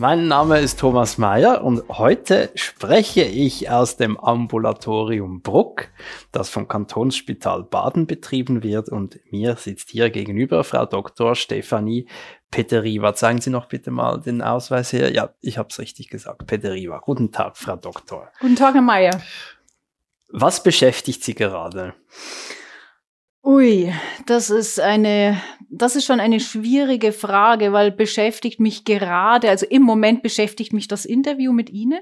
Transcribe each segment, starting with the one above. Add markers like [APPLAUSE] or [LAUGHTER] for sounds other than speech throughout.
Mein Name ist Thomas Mayer und heute spreche ich aus dem Ambulatorium Bruck, das vom Kantonsspital Baden betrieben wird und mir sitzt hier gegenüber Frau Dr. Stefanie Peteriva. Zeigen Sie noch bitte mal den Ausweis her. Ja, ich habe es richtig gesagt. Peteriva. Guten Tag, Frau Doktor. Guten Tag, Herr Mayer. Was beschäftigt Sie gerade? Ui, das ist eine, das ist schon eine schwierige Frage, weil beschäftigt mich gerade, also im Moment beschäftigt mich das Interview mit Ihnen.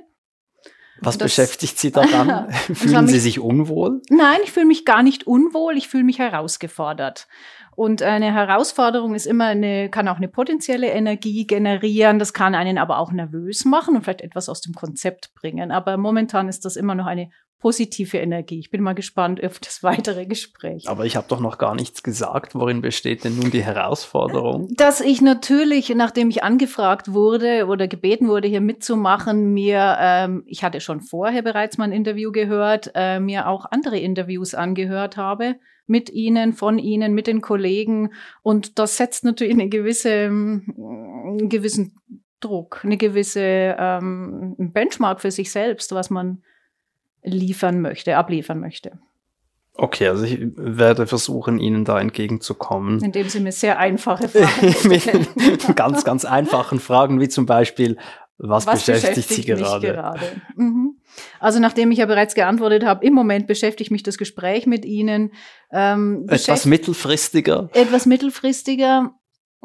Was das, beschäftigt Sie daran? [LAUGHS] Fühlen Sie sich unwohl? Nein, ich fühle mich gar nicht unwohl, ich fühle mich herausgefordert. Und eine Herausforderung ist immer eine, kann auch eine potenzielle Energie generieren. Das kann einen aber auch nervös machen und vielleicht etwas aus dem Konzept bringen. Aber momentan ist das immer noch eine positive Energie. Ich bin mal gespannt auf das weitere Gespräch. Aber ich habe doch noch gar nichts gesagt. Worin besteht denn nun die Herausforderung? Dass ich natürlich, nachdem ich angefragt wurde oder gebeten wurde, hier mitzumachen, mir, ähm, ich hatte schon vorher bereits mal ein Interview gehört, äh, mir auch andere Interviews angehört habe mit Ihnen, von Ihnen, mit den Kollegen. Und das setzt natürlich eine gewisse, einen gewissen Druck, eine gewisse ähm, Benchmark für sich selbst, was man liefern möchte, abliefern möchte. Okay, also ich werde versuchen, Ihnen da entgegenzukommen. Indem Sie mir sehr einfache [LAUGHS] Fragen [LAUGHS] stellen. Mit ganz, ganz einfachen Fragen, wie zum Beispiel, was, was beschäftigt, beschäftigt, Sie gerade? gerade? Mhm. Also nachdem ich ja bereits geantwortet habe, im Moment beschäftigt mich das Gespräch mit Ihnen. Ähm, etwas mittelfristiger? Etwas mittelfristiger.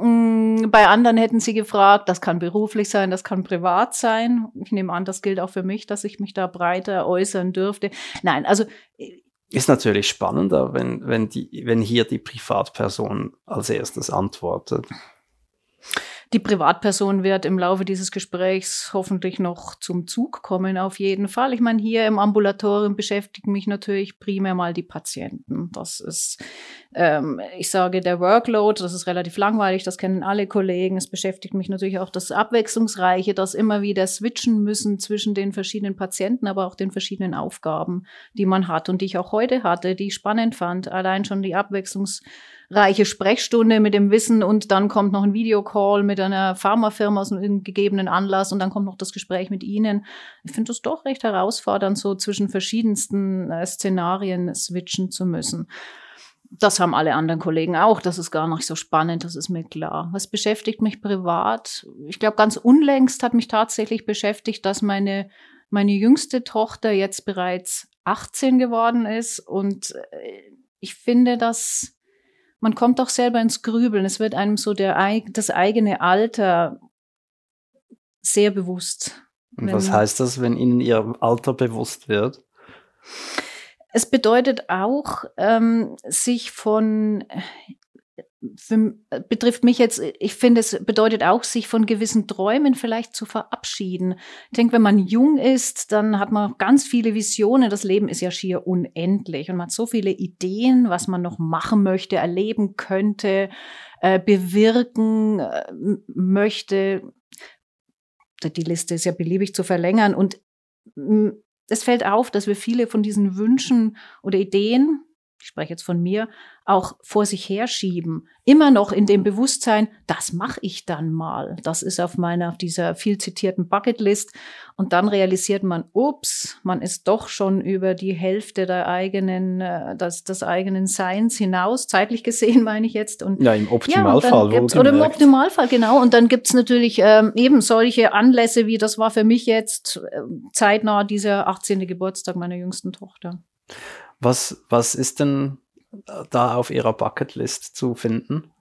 Mm, bei anderen hätten sie gefragt, das kann beruflich sein, das kann privat sein. Ich nehme an, das gilt auch für mich, dass ich mich da breiter äußern dürfte. Nein, also äh, ist natürlich spannender, wenn, wenn, die, wenn hier die Privatperson als erstes antwortet. Die Privatperson wird im Laufe dieses Gesprächs hoffentlich noch zum Zug kommen, auf jeden Fall. Ich meine, hier im Ambulatorium beschäftigen mich natürlich primär mal die Patienten. Das ist, ähm, ich sage, der Workload, das ist relativ langweilig, das kennen alle Kollegen. Es beschäftigt mich natürlich auch das Abwechslungsreiche, das immer wieder switchen müssen zwischen den verschiedenen Patienten, aber auch den verschiedenen Aufgaben, die man hat und die ich auch heute hatte, die ich spannend fand. Allein schon die Abwechslungs reiche Sprechstunde mit dem Wissen und dann kommt noch ein Videocall mit einer Pharmafirma aus einem gegebenen Anlass und dann kommt noch das Gespräch mit Ihnen. Ich finde das doch recht herausfordernd, so zwischen verschiedensten äh, Szenarien switchen zu müssen. Das haben alle anderen Kollegen auch. Das ist gar nicht so spannend, das ist mir klar. Was beschäftigt mich privat? Ich glaube, ganz unlängst hat mich tatsächlich beschäftigt, dass meine, meine jüngste Tochter jetzt bereits 18 geworden ist. Und äh, ich finde, dass man kommt doch selber ins Grübeln. Es wird einem so der, das eigene Alter sehr bewusst. Und was heißt das, wenn Ihnen Ihr Alter bewusst wird? Es bedeutet auch, ähm, sich von für, betrifft mich jetzt, ich finde, es bedeutet auch, sich von gewissen Träumen vielleicht zu verabschieden. Ich denke, wenn man jung ist, dann hat man ganz viele Visionen. Das Leben ist ja schier unendlich und man hat so viele Ideen, was man noch machen möchte, erleben könnte, äh, bewirken äh, möchte. Die Liste ist ja beliebig zu verlängern und es fällt auf, dass wir viele von diesen Wünschen oder Ideen, ich spreche jetzt von mir, auch vor sich herschieben. Immer noch in dem Bewusstsein, das mache ich dann mal. Das ist auf meiner, auf dieser viel zitierten Bucketlist. Und dann realisiert man, ups, man ist doch schon über die Hälfte der eigenen, äh, des, des eigenen Seins hinaus, zeitlich gesehen [LAUGHS] meine ich jetzt. Und, ja, im Optimalfall. Ja, oder im Optimalfall, genau. Und dann gibt's natürlich ähm, eben solche Anlässe, wie das war für mich jetzt äh, zeitnah dieser 18. Geburtstag meiner jüngsten Tochter. Was, was ist denn da auf ihrer Bucketlist zu finden?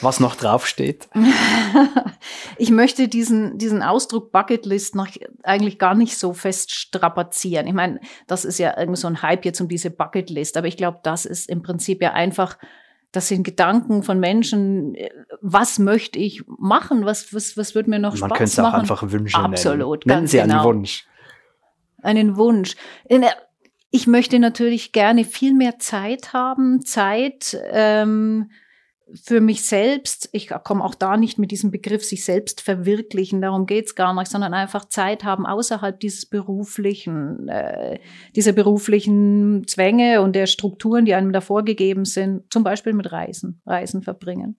Was noch draufsteht? [LAUGHS] ich möchte diesen, diesen Ausdruck Bucketlist noch eigentlich gar nicht so fest strapazieren. Ich meine, das ist ja irgendwie so ein Hype jetzt um diese Bucketlist, aber ich glaube, das ist im Prinzip ja einfach das sind Gedanken von Menschen, was möchte ich machen, was, was, was wird mir noch Man Spaß könnte es auch machen. einfach Wünsche Absolut, nennen. Nennen ganz Sie einen genau. Wunsch. einen Wunsch. In der- Ich möchte natürlich gerne viel mehr Zeit haben, Zeit ähm, für mich selbst. Ich komme auch da nicht mit diesem Begriff sich selbst verwirklichen, darum geht's gar nicht, sondern einfach Zeit haben außerhalb dieses beruflichen, äh, dieser beruflichen Zwänge und der Strukturen, die einem da vorgegeben sind, zum Beispiel mit Reisen, Reisen verbringen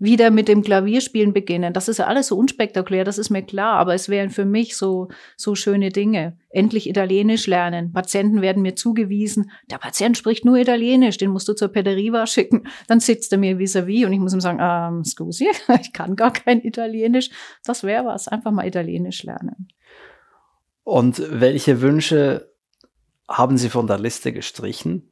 wieder mit dem Klavierspielen beginnen. Das ist ja alles so unspektakulär, das ist mir klar, aber es wären für mich so, so schöne Dinge. Endlich Italienisch lernen. Patienten werden mir zugewiesen, der Patient spricht nur Italienisch, den musst du zur Pederiva schicken. Dann sitzt er mir vis-à-vis und ich muss ihm sagen, ähm, scusi, [LAUGHS] ich kann gar kein Italienisch. Das wäre was, einfach mal Italienisch lernen. Und welche Wünsche haben Sie von der Liste gestrichen?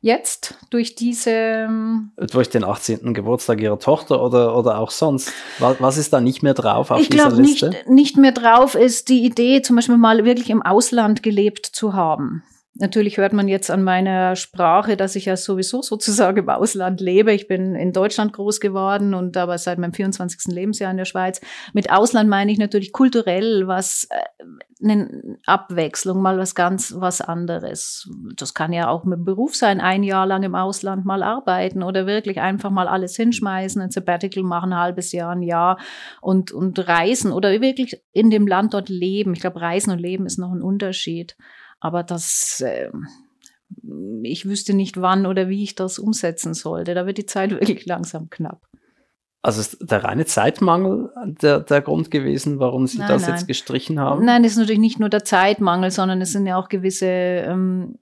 Jetzt durch diese, ähm, Durch den 18. Geburtstag Ihrer Tochter oder, oder auch sonst? Was, was ist da nicht mehr drauf auf ich dieser glaube Liste? nicht, nicht mehr drauf ist die Idee, zum Beispiel mal wirklich im Ausland gelebt zu haben. Natürlich hört man jetzt an meiner Sprache, dass ich ja sowieso sozusagen im Ausland lebe. Ich bin in Deutschland groß geworden und aber seit meinem 24. Lebensjahr in der Schweiz. Mit Ausland meine ich natürlich kulturell was, äh, eine Abwechslung, mal was ganz was anderes. Das kann ja auch mit Beruf sein, ein Jahr lang im Ausland mal arbeiten oder wirklich einfach mal alles hinschmeißen, ein Sabbatical machen, ein halbes Jahr, ein Jahr und, und reisen oder wirklich in dem Land dort leben. Ich glaube, Reisen und Leben ist noch ein Unterschied. Aber das, äh, ich wüsste nicht, wann oder wie ich das umsetzen sollte. Da wird die Zeit [LAUGHS] wirklich langsam knapp. Also ist der reine Zeitmangel der, der Grund gewesen, warum Sie Nein, das nein. jetzt gestrichen haben? Nein, es ist natürlich nicht nur der Zeitmangel, sondern es sind ja auch gewisse, ähm,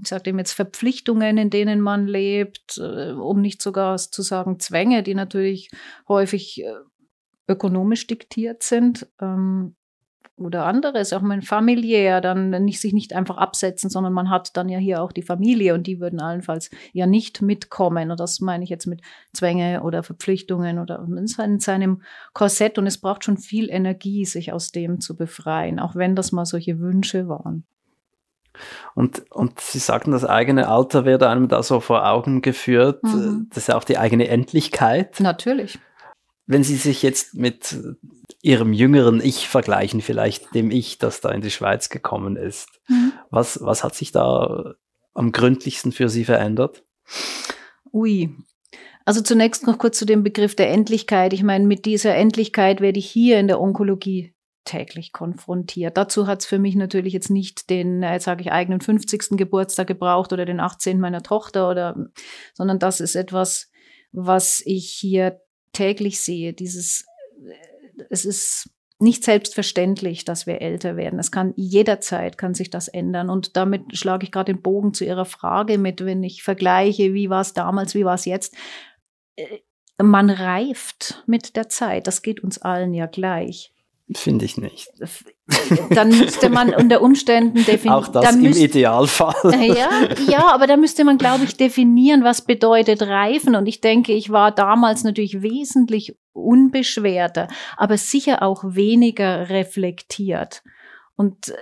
ich sage dem jetzt Verpflichtungen, in denen man lebt, äh, um nicht sogar zu sagen Zwänge, die natürlich häufig äh, ökonomisch diktiert sind. Ähm, oder anderes, auch mein familiär, dann nicht sich nicht einfach absetzen, sondern man hat dann ja hier auch die Familie und die würden allenfalls ja nicht mitkommen. Und das meine ich jetzt mit Zwänge oder Verpflichtungen oder in seinem- Korsett. Und es braucht schon viel Energie, sich aus dem zu befreien, auch wenn das mal solche Wünsche waren. Und, und Sie sagten, das eigene Alter werde einem da so vor Augen geführt. Mhm. Das ist ja auch die eigene Endlichkeit. Natürlich. Wenn Sie sich jetzt mit Ihrem jüngeren Ich vergleichen, vielleicht dem Ich, das da in die Schweiz gekommen ist, was, was hat sich da am gründlichsten für Sie verändert? Ui. Also zunächst noch kurz zu dem Begriff der Endlichkeit. Ich meine, mit dieser Endlichkeit werde ich hier in der Onkologie täglich konfrontiert. Dazu hat es für mich natürlich jetzt nicht den, jetzt sage ich, eigenen 50. Geburtstag gebraucht oder den 18. meiner Tochter oder, sondern das ist etwas, was ich hier täglich sehe. Dieses, äh, es ist nicht selbstverständlich, dass wir älter werden. Es kann jederzeit kann sich das ändern. Und damit schlage ich gerade den Bogen zu Ihrer Frage mit, wenn ich vergleiche, wie war es damals, wie war es jetzt. Äh, Man reift mit der Zeit. Das geht uns allen ja gleich. Finde ich nicht. Dann müsste man unter Umständen definieren. Auch das im Idealfall. Ja, ja, aber da müsste man, glaube ich, definieren, was bedeutet reifen. Und ich denke, ich war damals natürlich wesentlich unbeschwerter, aber sicher auch weniger reflektiert. Und äh,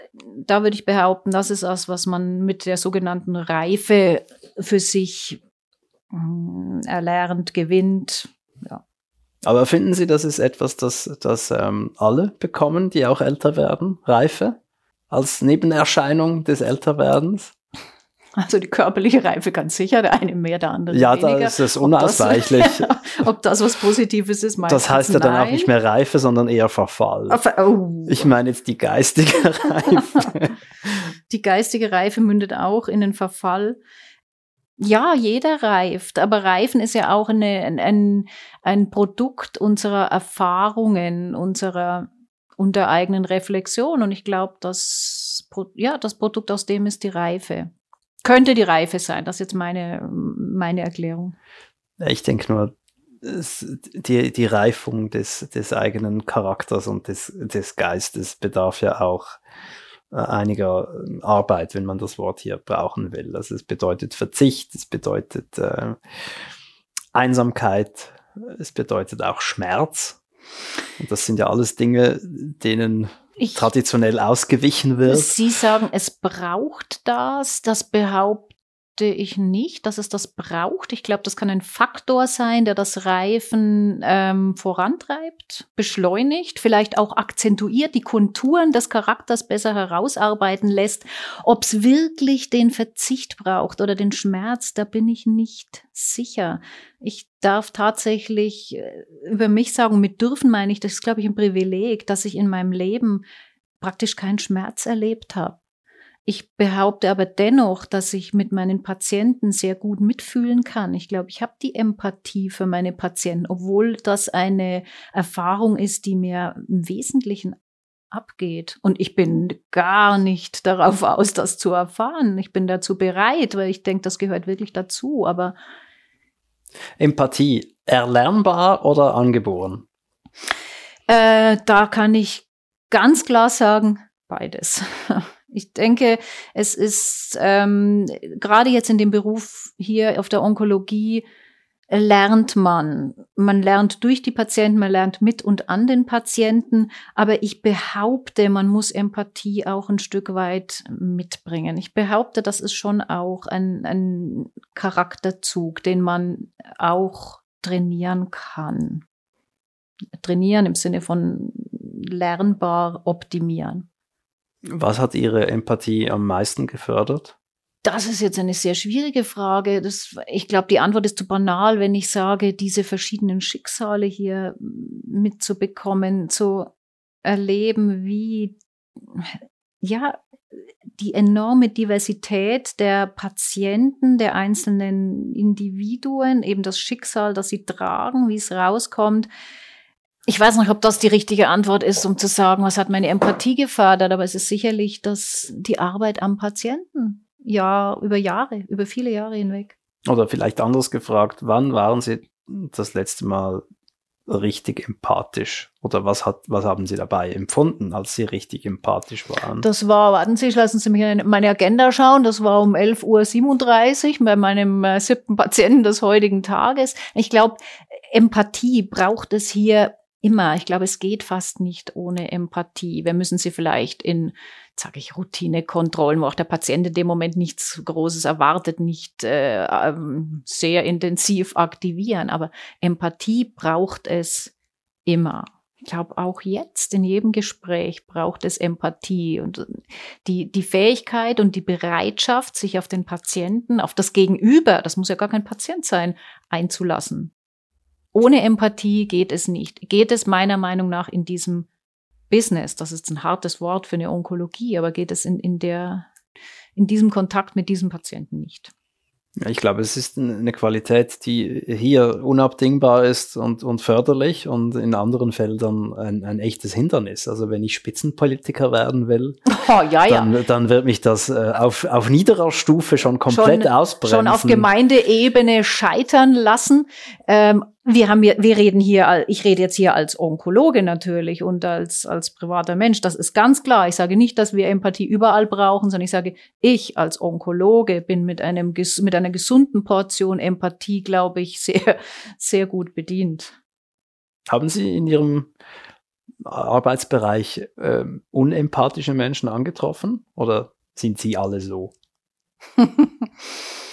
da würde ich behaupten, das ist das, was man mit der sogenannten Reife für sich mm, erlernt, gewinnt. Ja. Aber finden Sie, das ist etwas, das, das ähm, alle bekommen, die auch älter werden? Reife? Als Nebenerscheinung des Älterwerdens? Also die körperliche Reife kann sicher, der eine mehr, der andere Ja, weniger. da ist es Ob das- [LAUGHS] unausweichlich. Ob das was Positives ist, meistens Das heißt ja dann auch nicht mehr Reife, sondern eher Verfall. Oh. Ich meine jetzt die geistige [LAUGHS] Reife. Die geistige Reife mündet auch in den Verfall. Ja, jeder reift, aber Reifen ist ja auch eine, ein, ein, Produkt unserer Erfahrungen, unserer unter eigenen Reflexion. Und ich glaube, das, ja, das Produkt aus dem ist die Reife. Könnte die Reife sein, das ist jetzt meine, meine Erklärung. ich denke nur, die, die Reifung des, des eigenen Charakters und des, des Geistes bedarf ja auch einiger äh, Arbeit, wenn man das Wort hier brauchen will. Also es bedeutet Verzicht, es bedeutet äh, Einsamkeit, es bedeutet auch Schmerz. Und das sind ja alles Dinge, denen Ich, traditionell ausgewichen wird. Sie sagen, es braucht das, das behaupte ich nicht, dass es das braucht. Ich glaube, das kann ein Faktor sein, der das Reifen ähm, vorantreibt, beschleunigt, vielleicht auch akzentuiert, die Konturen des Charakters besser herausarbeiten lässt. Ob es wirklich den Verzicht braucht oder den Schmerz, da bin ich nicht sicher. Ich darf tatsächlich äh, über mich sagen, mit dürfen meine ich, das ist, glaube ich, ein Privileg, dass ich in meinem Leben praktisch keinen Schmerz erlebt habe. Ich behaupte aber dennoch, dass ich mit meinen Patienten sehr gut mitfühlen kann. Ich glaube, ich habe die Empathie für meine Patienten, obwohl das eine Erfahrung ist, die mir im Wesentlichen abgeht. Und ich bin gar nicht darauf aus, das zu erfahren. Ich bin dazu bereit, weil ich denke, das gehört wirklich dazu. Aber Empathie, erlernbar oder angeboren? Äh, da kann ich ganz klar sagen, beides. [LAUGHS] Ich denke, es ist ähm, gerade jetzt in dem Beruf hier auf der Onkologie lernt man. Man lernt durch die Patienten, man lernt mit und an den Patienten. Aber ich behaupte, man muss Empathie auch ein Stück weit mitbringen. Ich behaupte, das ist schon auch ein, ein Charakterzug, den man auch trainieren kann. Trainieren im Sinne von lernbar optimieren. Was hat Ihre Empathie am meisten gefördert? Das ist jetzt eine sehr schwierige Frage. Das, ich glaube, die Antwort ist zu banal, wenn ich sage, diese verschiedenen Schicksale hier mitzubekommen, zu erleben, wie, ja, die enorme Diversität der Patienten, der einzelnen Individuen, eben das Schicksal, das sie tragen, wie es rauskommt, ich weiß nicht, ob das die richtige Antwort ist, um zu sagen, was hat meine Empathie gefördert, aber es ist sicherlich dass die Arbeit am Patienten. Ja, über Jahre, über viele Jahre hinweg. Oder vielleicht anders gefragt, wann waren Sie das letzte Mal richtig empathisch? Oder was hat, was haben Sie dabei empfunden, als Sie richtig empathisch waren? Das war, warten Sie, lassen Sie mich in meine Agenda schauen. Das war um 11.37 Uhr bei meinem äh, siebten Patienten des heutigen Tages. Ich glaube, Empathie braucht es hier immer. Ich glaube, es geht fast nicht ohne Empathie. Wir müssen sie vielleicht in, sage ich, Routinekontrollen, wo auch der Patient in dem Moment nichts Großes erwartet, nicht äh, ähm, sehr intensiv aktivieren. Aber Empathie braucht es immer. Ich glaube, auch jetzt in jedem Gespräch braucht es Empathie und die, die Fähigkeit und die Bereitschaft, sich auf den Patienten, auf das Gegenüber, das muss ja gar kein Patient sein, einzulassen. Ohne Empathie geht es nicht. Geht es meiner Meinung nach in diesem Business, das ist ein hartes Wort für eine Onkologie, aber geht es in, in, der, in diesem Kontakt mit diesem Patienten nicht. Ich glaube, es ist eine Qualität, die hier unabdingbar ist und, und förderlich und in anderen Feldern ein, ein echtes Hindernis. Also wenn ich Spitzenpolitiker werden will, [LAUGHS] oh, ja, dann, ja. dann wird mich das äh, auf, auf niederer Stufe schon komplett schon, ausbremsen. Schon auf Gemeindeebene scheitern lassen. Ähm, wir haben hier, wir reden hier, ich rede jetzt hier als Onkologe natürlich und als, als privater Mensch. Das ist ganz klar. Ich sage nicht, dass wir Empathie überall brauchen, sondern ich sage, ich als Onkologe bin mit einem, mit einer gesunden Portion Empathie, glaube ich, [LAUGHS] sehr, sehr gut bedient. Haben Sie in Ihrem Arbeitsbereich äh, unempathische Menschen angetroffen oder sind Sie alle so? [LAUGHS]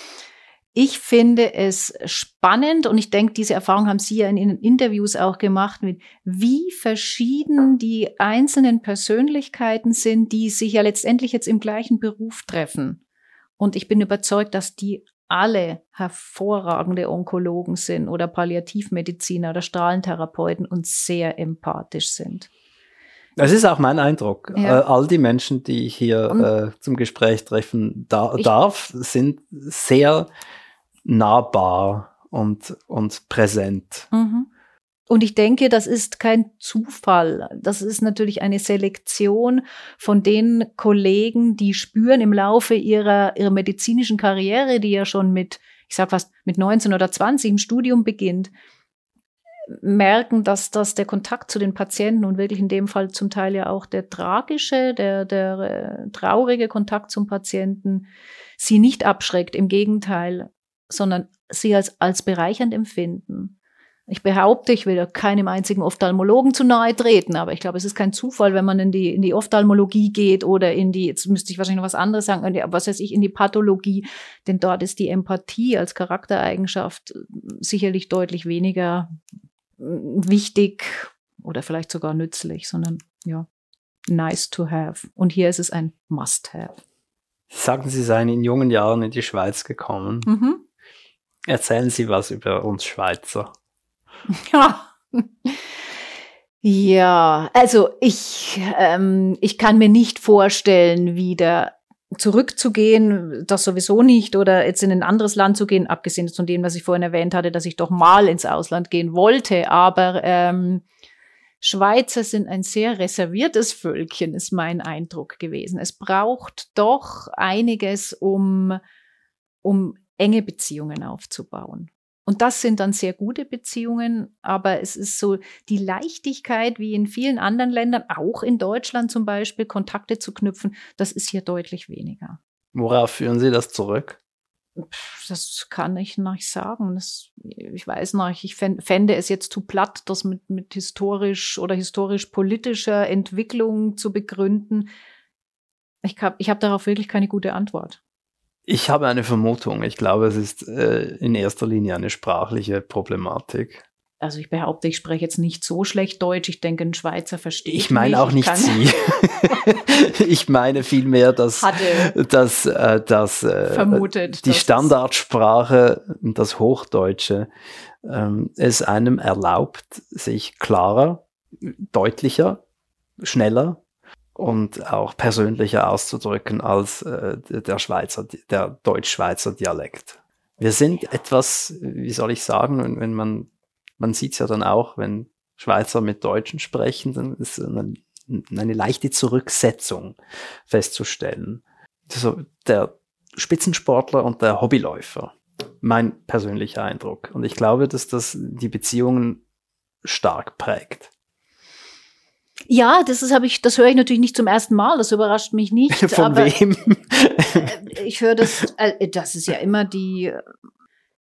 Ich finde es spannend und ich denke, diese Erfahrung haben Sie ja in Ihren Interviews auch gemacht, mit wie verschieden die einzelnen Persönlichkeiten sind, die sich ja letztendlich jetzt im gleichen Beruf treffen. Und ich bin überzeugt, dass die alle hervorragende Onkologen sind oder Palliativmediziner oder Strahlentherapeuten und sehr empathisch sind. Das ist auch mein Eindruck. Ja. Äh, all die Menschen, die ich hier äh, zum Gespräch treffen da darf, sind sehr nahbar und, und präsent. Mhm. Und ich denke, das ist kein Zufall. Das ist natürlich eine Selektion von den Kollegen, die spüren im Laufe ihrer, ihrer medizinischen Karriere, die ja schon mit, ich sag fast, mit 19 oder 20 im Studium beginnt, merken, dass das der Kontakt zu den Patienten und wirklich in dem Fall zum Teil ja auch der tragische, der, der äh, traurige Kontakt zum Patienten sie nicht abschreckt. Im Gegenteil, sondern sie als, als bereichernd empfinden. Ich behaupte, ich will da keinem einzigen Ophthalmologen zu nahe treten, aber ich glaube, es ist kein Zufall, wenn man in die, in die Ophthalmologie geht oder in die, jetzt müsste ich wahrscheinlich noch was anderes sagen, was weiß ich, in die Pathologie, denn dort ist die Empathie als Charaktereigenschaft sicherlich deutlich weniger wichtig oder vielleicht sogar nützlich, sondern ja, nice to have. Und hier ist es ein must have. Sagen Sie seien in jungen Jahren in die Schweiz gekommen. Mhm. Erzählen Sie was über uns Schweizer. Ja. Also ich, ähm, ich kann mir nicht vorstellen, wieder zurückzugehen, das sowieso nicht, oder jetzt in ein anderes Land zu gehen, abgesehen von dem, was ich vorhin erwähnt hatte, dass ich doch mal ins Ausland gehen wollte. Aber ähm, Schweizer sind ein sehr reserviertes Völkchen, ist mein Eindruck gewesen. Es braucht doch einiges, um, um enge Beziehungen aufzubauen. Und das sind dann sehr gute Beziehungen, aber es ist so die Leichtigkeit, wie in vielen anderen Ländern, auch in Deutschland zum Beispiel, Kontakte zu knüpfen, das ist hier deutlich weniger. Worauf führen Sie das zurück? Das kann ich nicht sagen. Das, ich weiß nicht, ich fände es jetzt zu platt, das mit, mit historisch oder historisch-politischer Entwicklung zu begründen. Ich habe ich hab darauf wirklich keine gute Antwort. Ich habe eine Vermutung. Ich glaube, es ist äh, in erster Linie eine sprachliche Problematik. Also ich behaupte, ich spreche jetzt nicht so schlecht Deutsch. Ich denke, ein Schweizer versteht Ich meine auch nicht Sie. [LAUGHS] ich meine vielmehr, dass, dass, äh, dass äh, vermutet, die Standardsprache, das Hochdeutsche, ähm, es einem erlaubt, sich klarer, deutlicher, schneller und auch persönlicher auszudrücken als äh, der Schweizer, der Deutsch-Schweizer Dialekt. Wir sind etwas, wie soll ich sagen, wenn, wenn man, man sieht es ja dann auch, wenn Schweizer mit Deutschen sprechen, dann ist eine, eine leichte Zurücksetzung festzustellen. Also der Spitzensportler und der Hobbyläufer, mein persönlicher Eindruck. Und ich glaube, dass das die Beziehungen stark prägt. Ja, das ist, habe ich, das höre ich natürlich nicht zum ersten Mal. Das überrascht mich nicht. [LAUGHS] Von aber wem? Äh, ich höre das. Äh, das ist ja immer die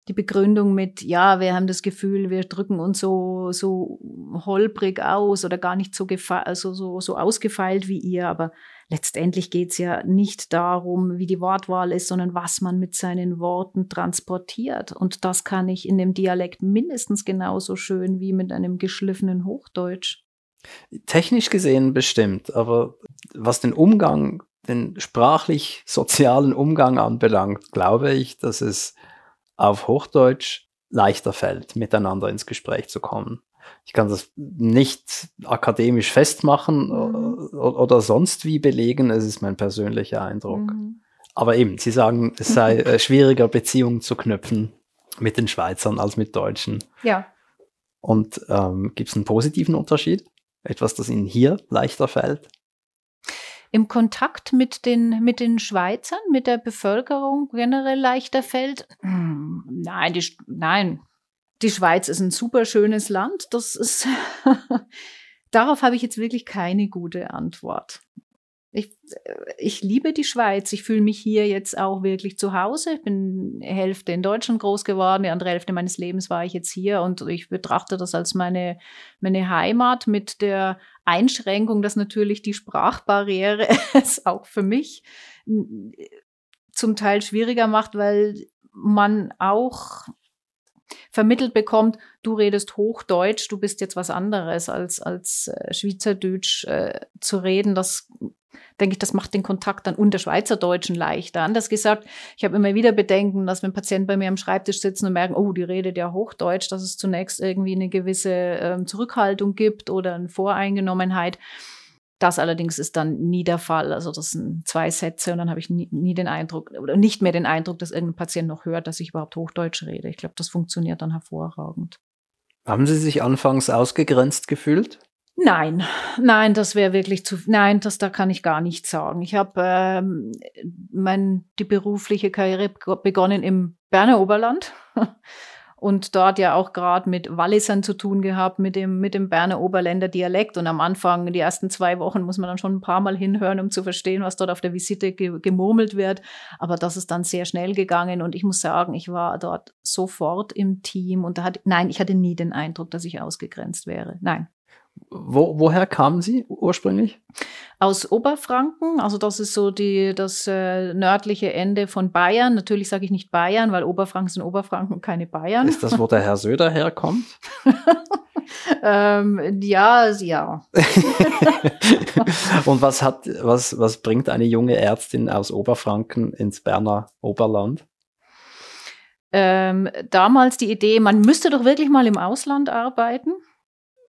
die Begründung mit, ja, wir haben das Gefühl, wir drücken uns so, so holprig aus oder gar nicht so, also so, so ausgefeilt wie ihr. Aber letztendlich geht's ja nicht darum, wie die Wortwahl ist, sondern was man mit seinen Worten transportiert. Und das kann ich in dem Dialekt mindestens genauso schön wie mit einem geschliffenen Hochdeutsch. Technisch gesehen bestimmt, aber was den Umgang, den sprachlich-sozialen Umgang anbelangt, glaube ich, dass es auf Hochdeutsch leichter fällt, miteinander ins Gespräch zu kommen. Ich kann das nicht akademisch festmachen mhm. oder sonst wie belegen, es ist mein persönlicher Eindruck. Mhm. Aber eben, Sie sagen, es sei [LAUGHS] äh, schwieriger, Beziehungen zu knüpfen mit den Schweizern als mit Deutschen. Ja. Und ähm, gibt es einen positiven Unterschied? Etwas, das Ihnen hier leichter fällt? Im Kontakt mit den, mit den Schweizern, mit der Bevölkerung generell leichter fällt? [CLEARS THROAT] Nein, die, nein. Die Schweiz ist ein super schönes Land. Das ist, [LAUGHS] darauf habe ich jetzt wirklich keine gute Antwort. Ich, ich liebe die Schweiz. Ich fühle mich hier jetzt auch wirklich zu Hause. Ich bin Hälfte in Deutschland groß geworden. Die andere Hälfte meines Lebens war ich jetzt hier und ich betrachte das als meine, meine Heimat mit der Einschränkung, dass natürlich die Sprachbarriere [LAUGHS] es auch für mich zum Teil schwieriger macht, weil man auch vermittelt bekommt, du redest Hochdeutsch, du bist jetzt was anderes als als äh, Schweizerdeutsch äh, zu reden. Das denke ich, das macht den Kontakt dann unter Schweizerdeutschen leichter. Anders gesagt, ich habe immer wieder Bedenken, dass wenn Patienten bei mir am Schreibtisch sitzen und merken, oh, die redet ja Hochdeutsch, dass es zunächst irgendwie eine gewisse ähm, Zurückhaltung gibt oder eine Voreingenommenheit. Das allerdings ist dann nie der Fall. Also das sind zwei Sätze und dann habe ich nie, nie, den Eindruck oder nicht mehr den Eindruck, dass irgendein Patient noch hört, dass ich überhaupt Hochdeutsch rede. Ich glaube, das funktioniert dann hervorragend. Haben Sie sich anfangs ausgegrenzt gefühlt? Nein, nein, das wäre wirklich zu, nein, das da kann ich gar nicht sagen. Ich habe ähm, mein die berufliche Karriere begonnen im Berner Oberland [LAUGHS] und dort ja auch gerade mit Wallisern zu tun gehabt, mit dem, mit dem Berner Oberländer Dialekt. Und am Anfang, die ersten zwei Wochen, muss man dann schon ein paar Mal hinhören, um zu verstehen, was dort auf der Visite ge gemurmelt wird. Aber das ist dann sehr schnell gegangen und ich muss sagen, ich war dort sofort im Team und da hat, nein, ich hatte nie den Eindruck, dass ich ausgegrenzt wäre. Nein. Wo, woher kamen Sie ursprünglich? Aus Oberfranken, also das ist so die, das äh, nördliche Ende von Bayern. Natürlich sage ich nicht Bayern, weil Oberfranken sind Oberfranken und keine Bayern. Ist das, wo der Herr Söder herkommt? [LAUGHS] ähm, ja, ja. [LAUGHS] und was hat, was, was bringt eine junge Ärztin aus Oberfranken ins Berner Oberland? Ähm, damals die Idee, man müsste doch wirklich mal im Ausland arbeiten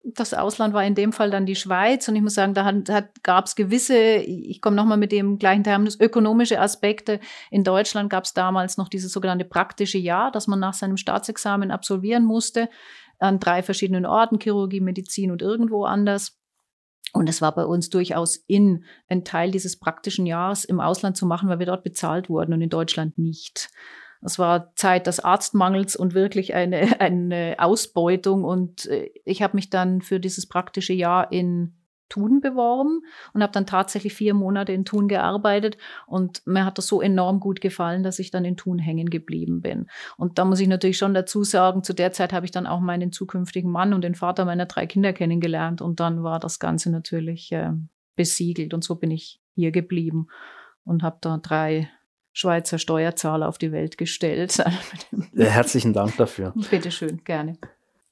das Ausland war in dem Fall dann die Schweiz und ich muss sagen, da hat, gab es gewisse, ich komme nochmal mit dem gleichen Terminus, ökonomische Aspekte. In Deutschland gab es damals noch dieses sogenannte praktische Jahr, das man nach seinem Staatsexamen absolvieren musste, an drei verschiedenen Orten, Chirurgie, Medizin und irgendwo anders. Und es war bei uns durchaus in, ein Teil dieses praktischen Jahres im Ausland zu machen, weil wir dort bezahlt wurden und in Deutschland nicht. Es war Zeit des Arztmangels und wirklich eine, [LAUGHS] eine Ausbeutung. Und äh, ich habe mich dann für dieses praktische Jahr in Thun beworben und habe dann tatsächlich vier Monate in Thun gearbeitet und mir hat das so enorm gut gefallen, dass ich dann in Thun hängen geblieben bin. Und da muss ich natürlich schon dazu sagen, zu der Zeit habe ich dann auch meinen zukünftigen Mann und den Vater meiner drei Kinder kennengelernt und dann war das Ganze natürlich äh, besiegelt und so bin ich hier geblieben und habe da drei Schweizer Steuerzahler auf die Welt gestellt. [LAUGHS] Herzlichen Dank dafür. Bitte schön, gerne.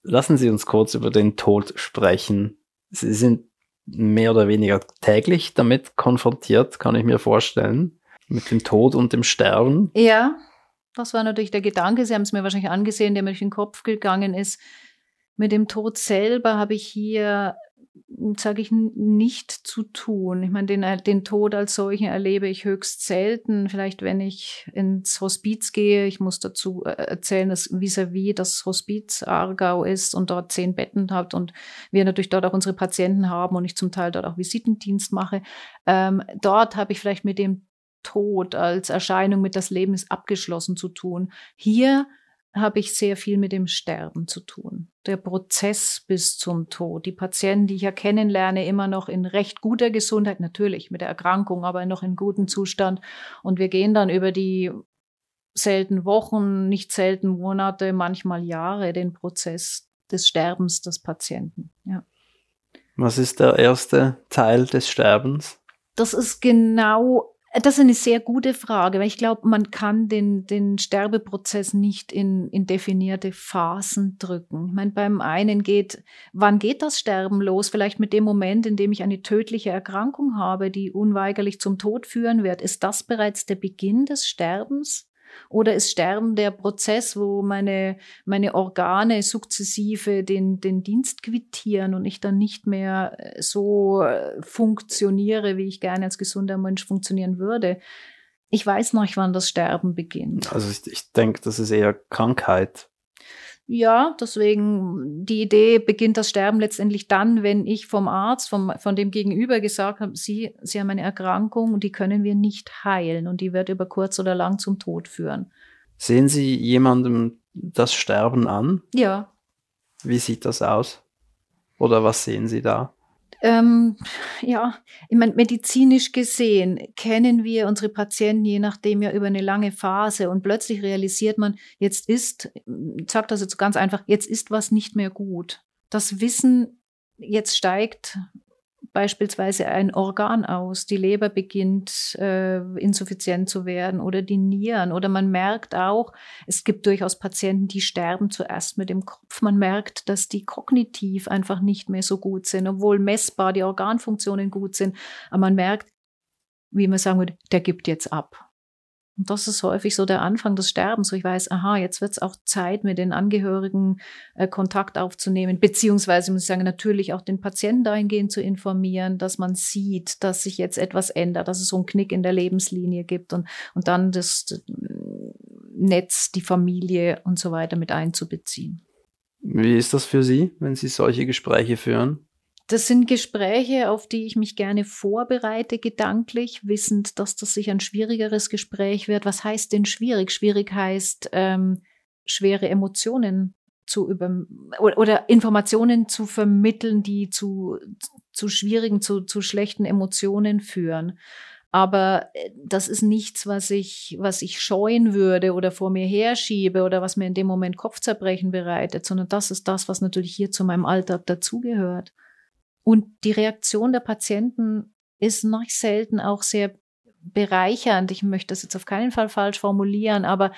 Lassen Sie uns kurz über den Tod sprechen. Sie sind mehr oder weniger täglich damit konfrontiert, kann ich mir vorstellen, mit dem Tod und dem Sterben. Ja, das war natürlich der Gedanke. Sie haben es mir wahrscheinlich angesehen, der mir durch den Kopf gegangen ist. Mit dem Tod selber habe ich hier sage ich, nicht zu tun. Ich meine, den, äh, den Tod als solchen erlebe ich höchst selten. Vielleicht, wenn ich ins Hospiz gehe, ich muss dazu äh, erzählen, dass vis-à-vis -vis das Hospiz Aargau ist und dort zehn Betten habt und wir natürlich dort auch unsere Patienten haben und ich zum Teil dort auch Visitendienst mache. Ähm, dort habe ich vielleicht mit dem Tod als Erscheinung mit das Leben ist abgeschlossen zu tun. Hier habe ich sehr viel mit dem Sterben zu tun. Der Prozess bis zum Tod. Die Patienten, die ich ja kennenlerne, immer noch in recht guter Gesundheit, natürlich mit der Erkrankung, aber noch in gutem Zustand. Und wir gehen dann über die selten Wochen, nicht selten Monate, manchmal Jahre den Prozess des Sterbens des Patienten. Ja. Was ist der erste Teil des Sterbens? Das ist genau das ist eine sehr gute Frage, weil ich glaube, man kann den, den Sterbeprozess nicht in, in definierte Phasen drücken. Ich meine, beim einen geht, wann geht das Sterben los? Vielleicht mit dem Moment, in dem ich eine tödliche Erkrankung habe, die unweigerlich zum Tod führen wird. Ist das bereits der Beginn des Sterbens? Oder ist Sterben der Prozess, wo meine, meine Organe sukzessive den, den Dienst quittieren und ich dann nicht mehr äh, so äh, funktioniere, wie ich gerne als gesunder Mensch funktionieren würde? Ich weiß noch, wann das Sterben beginnt. Also ich, ich denke, das ist eher Krankheit. Ja, deswegen die Idee beginnt das Sterben letztendlich dann, wenn ich vom Arzt, vom, von dem Gegenüber gesagt habe, Sie, Sie haben eine Erkrankung und die können wir nicht heilen und die wird über kurz oder lang zum Tod führen. Sehen Sie jemandem das Sterben an? Ja. Wie sieht das aus? Oder was sehen Sie da? Ähm, ja, ich meine, medizinisch gesehen kennen wir unsere Patienten je nachdem ja über eine lange Phase und plötzlich realisiert man, jetzt ist, ich sag das jetzt ganz einfach, jetzt ist was nicht mehr gut. Das Wissen jetzt steigt beispielsweise ein Organ aus, die Leber beginnt äh, insuffizient zu werden oder die Nieren oder man merkt auch, es gibt durchaus Patienten, die sterben zuerst mit dem Kopf. Man merkt, dass die kognitiv einfach nicht mehr so gut sind, obwohl messbar die Organfunktionen gut sind, aber man merkt, wie man sagen würde, der gibt jetzt ab. Und das ist häufig so der Anfang des Sterbens, wo ich weiß, aha, jetzt wird es auch Zeit, mit den Angehörigen äh, Kontakt aufzunehmen, beziehungsweise muss ich sagen, natürlich auch den Patienten dahingehend zu informieren, dass man sieht, dass sich jetzt etwas ändert, dass es so einen Knick in der Lebenslinie gibt und, und dann das Netz, die Familie und so weiter mit einzubeziehen. Wie ist das für Sie, wenn Sie solche Gespräche führen? Das sind Gespräche, auf die ich mich gerne vorbereite, gedanklich, wissend, dass das sicher ein schwierigeres Gespräch wird. Was heißt denn schwierig? Schwierig heißt, ähm, schwere Emotionen zu über oder Informationen zu vermitteln, die zu, zu schwierigen, zu, zu schlechten Emotionen führen. Aber äh, das ist nichts, was ich, was ich scheuen würde oder vor mir herschiebe oder was mir in dem Moment Kopfzerbrechen bereitet, sondern das ist das, was natürlich hier zu meinem Alltag dazugehört. Und die Reaktion der Patienten ist noch selten auch sehr bereichernd. Ich möchte das jetzt auf keinen Fall falsch formulieren, aber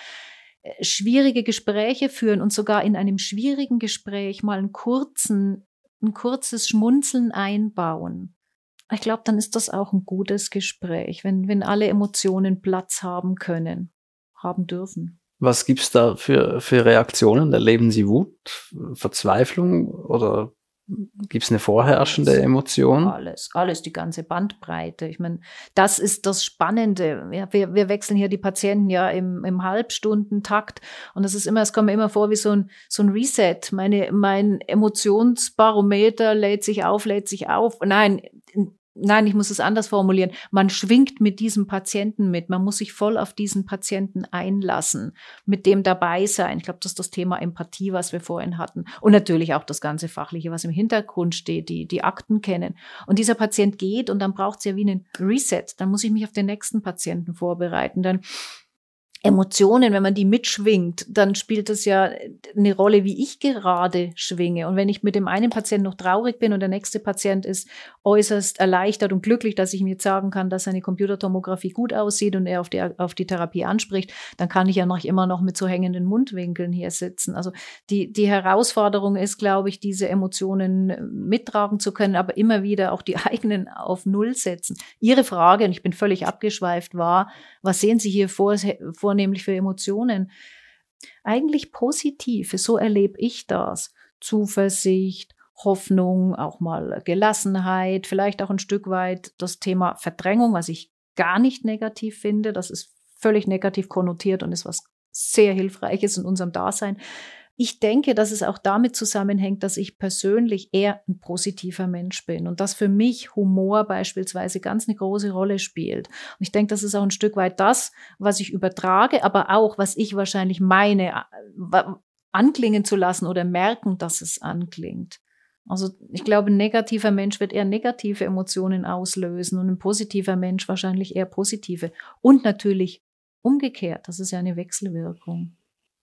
äh, schwierige Gespräche führen und sogar in einem schwierigen Gespräch mal einen kurzen, ein kurzes Schmunzeln einbauen ich glaube, dann ist das auch ein gutes Gespräch, wenn, wenn alle Emotionen Platz haben können, haben dürfen. Was gibt's da für, für Reaktionen? Erleben Sie Wut, Verzweiflung oder Gibt es eine vorherrschende Emotion? Alles, alles, die ganze Bandbreite. Ich meine, das ist das Spannende. Ja, wir, wir wechseln hier die Patienten ja im, im Halbstundentakt und das ist immer, es kommt mir immer vor wie so ein, so ein Reset. Meine, mein Emotionsbarometer lädt sich auf, lädt sich auf. Nein, Nein, ich muss es anders formulieren. Man schwingt mit diesem Patienten mit. Man muss sich voll auf diesen Patienten einlassen, mit dem dabei sein. Ich glaube, das ist das Thema Empathie, was wir vorhin hatten. Und natürlich auch das ganze Fachliche, was im Hintergrund steht, die, die Akten kennen. Und dieser Patient geht und dann braucht es ja wie einen Reset. Dann muss ich mich auf den nächsten Patienten vorbereiten. Dann Emotionen, wenn man die mitschwingt, dann spielt das ja eine Rolle, wie ich gerade schwinge. Und wenn ich mit dem einen Patienten noch traurig bin und der nächste Patient ist äußerst erleichtert und glücklich, dass ich ihm jetzt sagen kann, dass seine Computertomographie gut aussieht und er auf die, auf die Therapie anspricht, dann kann ich ja noch immer noch mit so hängenden Mundwinkeln hier sitzen. Also die, die Herausforderung ist, glaube ich, diese Emotionen mittragen zu können, aber immer wieder auch die [LAUGHS] eigenen auf Null setzen. Ihre Frage, und ich bin völlig abgeschweift, war, was sehen Sie hier vor, vornehmlich für Emotionen? Eigentlich positive, so erlebe ich das. Zuversicht, Hoffnung, auch mal Gelassenheit, vielleicht auch ein Stück weit das Thema Verdrängung, was ich gar nicht negativ finde. Das ist völlig negativ konnotiert und ist was sehr Hilfreiches in unserem Dasein. Ich denke, dass es auch damit zusammenhängt, dass ich persönlich eher ein positiver Mensch bin und dass für mich Humor beispielsweise ganz eine große Rolle spielt. Und ich denke, das ist auch ein Stück weit das, was ich übertrage, aber auch, was ich wahrscheinlich meine, äh, anklingen zu lassen oder merken, dass es anklingt. Also ich glaube, ein negativer Mensch wird eher negative Emotionen auslösen und ein positiver Mensch wahrscheinlich eher positive. Und natürlich umgekehrt, das ist ja eine Wechselwirkung.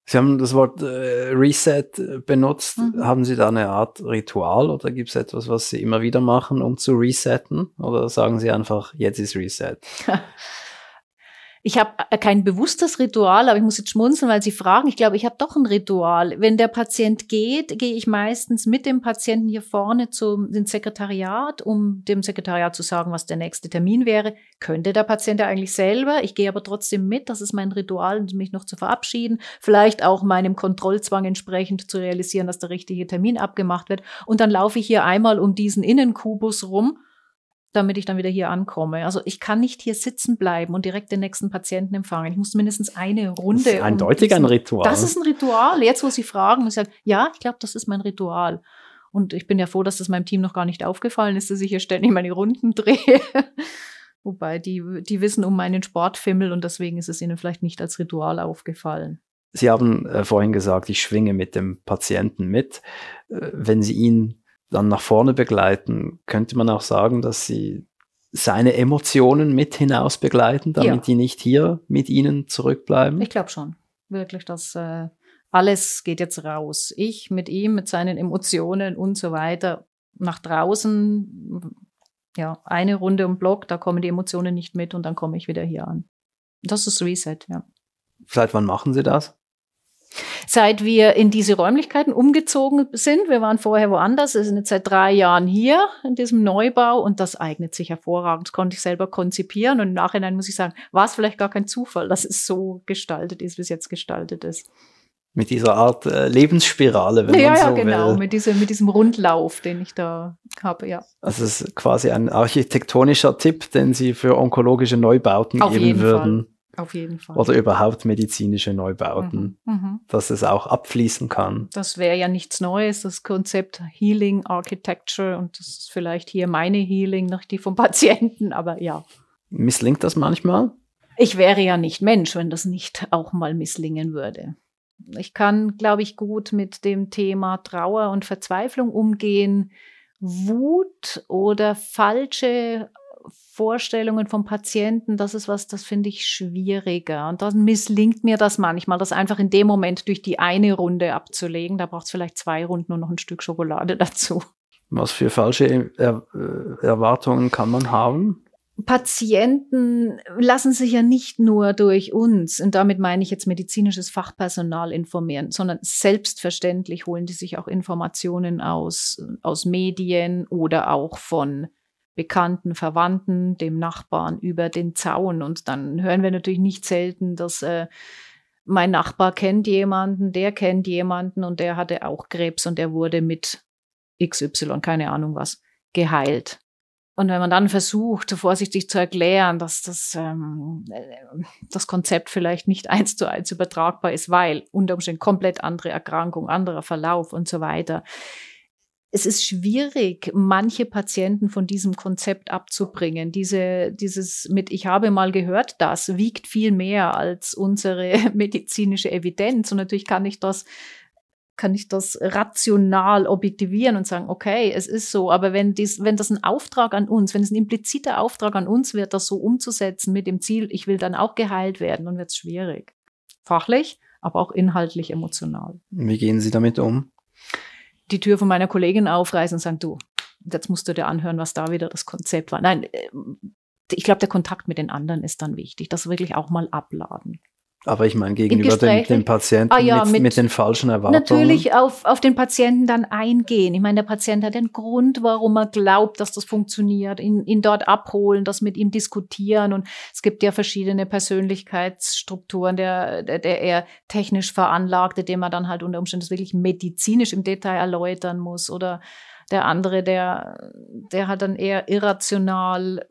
Sie haben das Wort äh, Reset äh, benutzt. Mhm. Haben Sie da eine Art Ritual oder gibt es etwas, was Sie immer wieder machen, um zu resetten? Oder sagen Sie einfach, jetzt ist Reset? [LAUGHS] Ich habe äh, kein bewusstes Ritual, aber ich muss jetzt schmunzeln, weil Sie fragen. Ich glaube, ich habe doch ein Ritual. Wenn der Patient geht, gehe ich meistens mit dem Patienten hier vorne zum Sekretariat, um dem Sekretariat zu sagen, was der nächste Termin wäre. Könnte der Patient ja eigentlich selber. Ich gehe aber trotzdem mit. Das ist mein Ritual, mich noch zu verabschieden. Vielleicht auch meinem Kontrollzwang entsprechend zu realisieren, dass der richtige Termin abgemacht wird. Und dann laufe ich hier einmal um diesen Innenkubus rum damit ich dann wieder hier ankomme. Also ich kann nicht hier sitzen bleiben und direkt den nächsten Patienten empfangen. Ich muss mindestens eine Runde. Das ist eindeutig ein Ritual. Das ist ein Ritual. Jetzt, wo Sie fragen, muss ich sagen, ja, ich glaube, das ist mein Ritual. Und ich bin ja froh, dass das meinem Team noch gar nicht aufgefallen ist, dass ich hier ständig meine Runden [LAUGHS] drehe. Wobei die, die wissen um meinen Sportfimmel und deswegen ist es ihnen vielleicht nicht als Ritual aufgefallen. Sie haben äh, vorhin gesagt, ich schwinge mit dem Patienten mit. Äh, wenn Sie ihn dann nach vorne begleiten, könnte man auch sagen, dass sie seine Emotionen mit hinaus begleiten, damit ja. die nicht hier mit ihnen zurückbleiben? Ich glaube schon. Wirklich, dass äh, alles geht jetzt raus. Ich mit ihm, mit seinen Emotionen und so weiter nach draußen. Ja, eine Runde um Block, da kommen die Emotionen nicht mit und dann komme ich wieder hier an. Das ist Reset, ja. Seit wann machen Sie das? Seit wir in diese Räumlichkeiten umgezogen sind, wir waren vorher woanders, wir sind jetzt seit drei Jahren hier in diesem Neubau und das eignet sich hervorragend. Das konnte ich selber konzipieren und im Nachhinein muss ich sagen, war es vielleicht gar kein Zufall, dass es so gestaltet ist, wie es jetzt gestaltet ist. Mit dieser Art äh, Lebensspirale, wenn ja, man so ja, genau, will. mit, diese, mit diesem Rundlauf, den ich da habe, ja. Also es ist quasi ein architektonischer Tipp, den Sie für onkologische Neubauten Auf geben würden. Fall. Auf jeden Fall. Oder überhaupt medizinische Neubauten, mhm. Mhm. dass es auch abfließen kann. Das wäre ja nichts Neues, das Konzept Healing Architecture und das ist vielleicht hier meine Healing, nicht die vom Patienten, aber ja. Misslingt das manchmal? Ich wäre ja nicht Mensch, wenn das nicht auch mal misslingen würde. Ich kann, glaube ich, gut mit dem Thema Trauer und Verzweiflung umgehen. Wut oder falsche Vorstellungen vom Patienten, das ist was, das finde ich schwieriger. Und dann misslingt mir das manchmal, das einfach in dem Moment durch die eine Runde abzulegen. Da braucht es vielleicht zwei Runden und noch ein Stück Schokolade [LAUGHS] dazu. Was für falsche er Erwartungen kann man haben? Patienten lassen sich ja nicht nur durch uns, und damit meine ich jetzt medizinisches Fachpersonal informieren, sondern selbstverständlich holen die sich auch Informationen aus, aus Medien oder auch von Bekannten, Verwandten, dem Nachbarn über den Zaun. Und dann hören wir natürlich nicht selten, dass äh, mein Nachbar kennt jemanden, der kennt jemanden und der hatte auch Krebs und der wurde mit XY, keine Ahnung was, geheilt. Und wenn man dann versucht, vorsichtig zu erklären, dass das, ähm, äh, das Konzept vielleicht nicht eins zu eins übertragbar ist, weil unter Umständen komplett andere Erkrankung, anderer Verlauf und so weiter, es ist schwierig, manche Patienten von diesem Konzept abzubringen. Diese, dieses mit, ich habe mal gehört, das wiegt viel mehr als unsere [LAUGHS] medizinische Evidenz. Und natürlich kann ich das kann ich das rational objektivieren und sagen, okay, es ist so, aber wenn, dies, wenn das ein Auftrag an uns, wenn es ein impliziter Auftrag an uns wird, das so umzusetzen mit dem Ziel, ich will dann auch geheilt werden, dann wird es schwierig. Fachlich, aber auch inhaltlich emotional. Wie gehen Sie damit um? Die Tür von meiner Kollegin aufreißen und sagen, du, jetzt musst du dir anhören, was da wieder das Konzept war. Nein, äh, ich glaube, der Kontakt mit den anderen ist dann wichtig, das wirklich auch mal abladen. Aber ich meine, gegenüber dem, dem, Patienten ah, ja, mit, mit, mit, den falschen Erwartungen. Natürlich auf, auf den Patienten dann eingehen. Ich meine, der Patient hat einen Grund, warum er glaubt, dass das funktioniert. Ihn, ihn dort abholen, das mit ihm diskutieren. Und es gibt ja verschiedene Persönlichkeitsstrukturen, der, der, der eher technisch veranlagte, dem man dann halt unter Umständen das wirklich medizinisch im Detail erläutern muss. Oder der andere, der, der hat dann eher irrational